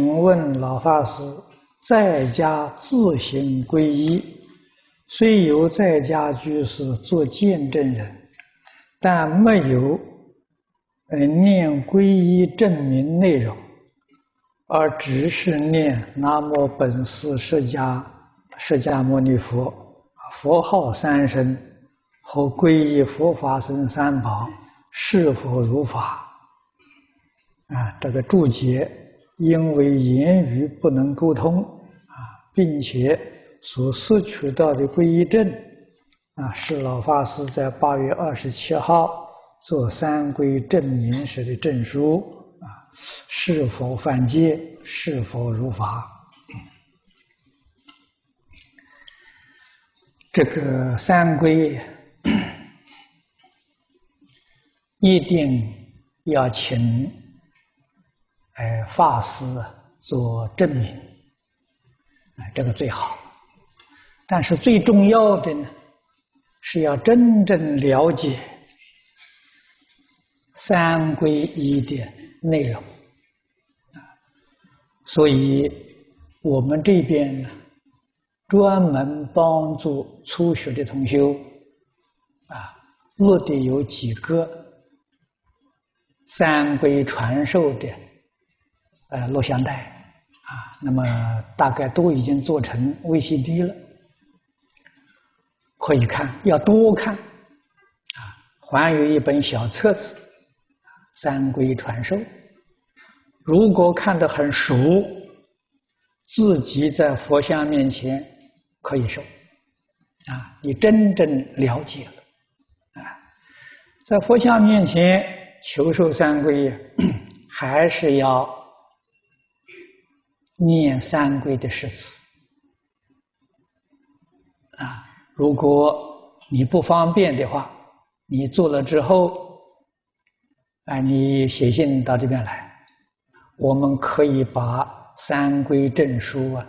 请问老法师，在家自行皈依，虽有在家居士做见证人，但没有嗯念皈依证明内容，而只是念南无本师释迦释迦牟尼佛佛号三声和皈依佛法僧三宝，是否如法？啊，这个注解。因为言语不能沟通啊，并且所摄取到的皈依证啊，是老法师在八月二十七号做三皈证明时的证书啊，是否犯戒？是否如法？这个三规一定要请。哎，法师做证明，哎，这个最好。但是最重要的呢，是要真正了解三皈依的内容。所以，我们这边呢，专门帮助初学的同修啊，录的有几个三皈传授的。呃，录像带啊，那么大概都已经做成 VCD 了，可以看，要多看啊。还有一本小册子《三规传授》，如果看得很熟，自己在佛像面前可以受啊，你真正了解了啊，在佛像面前求受三皈，还是要。念三皈的诗词啊，如果你不方便的话，你做了之后，啊，你写信到这边来，我们可以把三皈证书啊，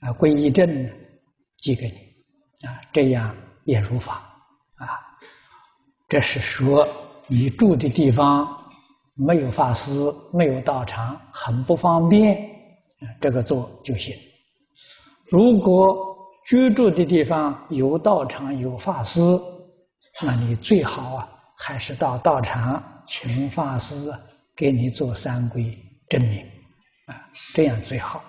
啊，皈依证寄给你，啊，这样也如法啊。这是说你住的地方没有法师，没有道场，很不方便。这个做就行。如果居住的地方有道场有法师，那你最好啊，还是到道场请法师给你做三皈证明，啊，这样最好。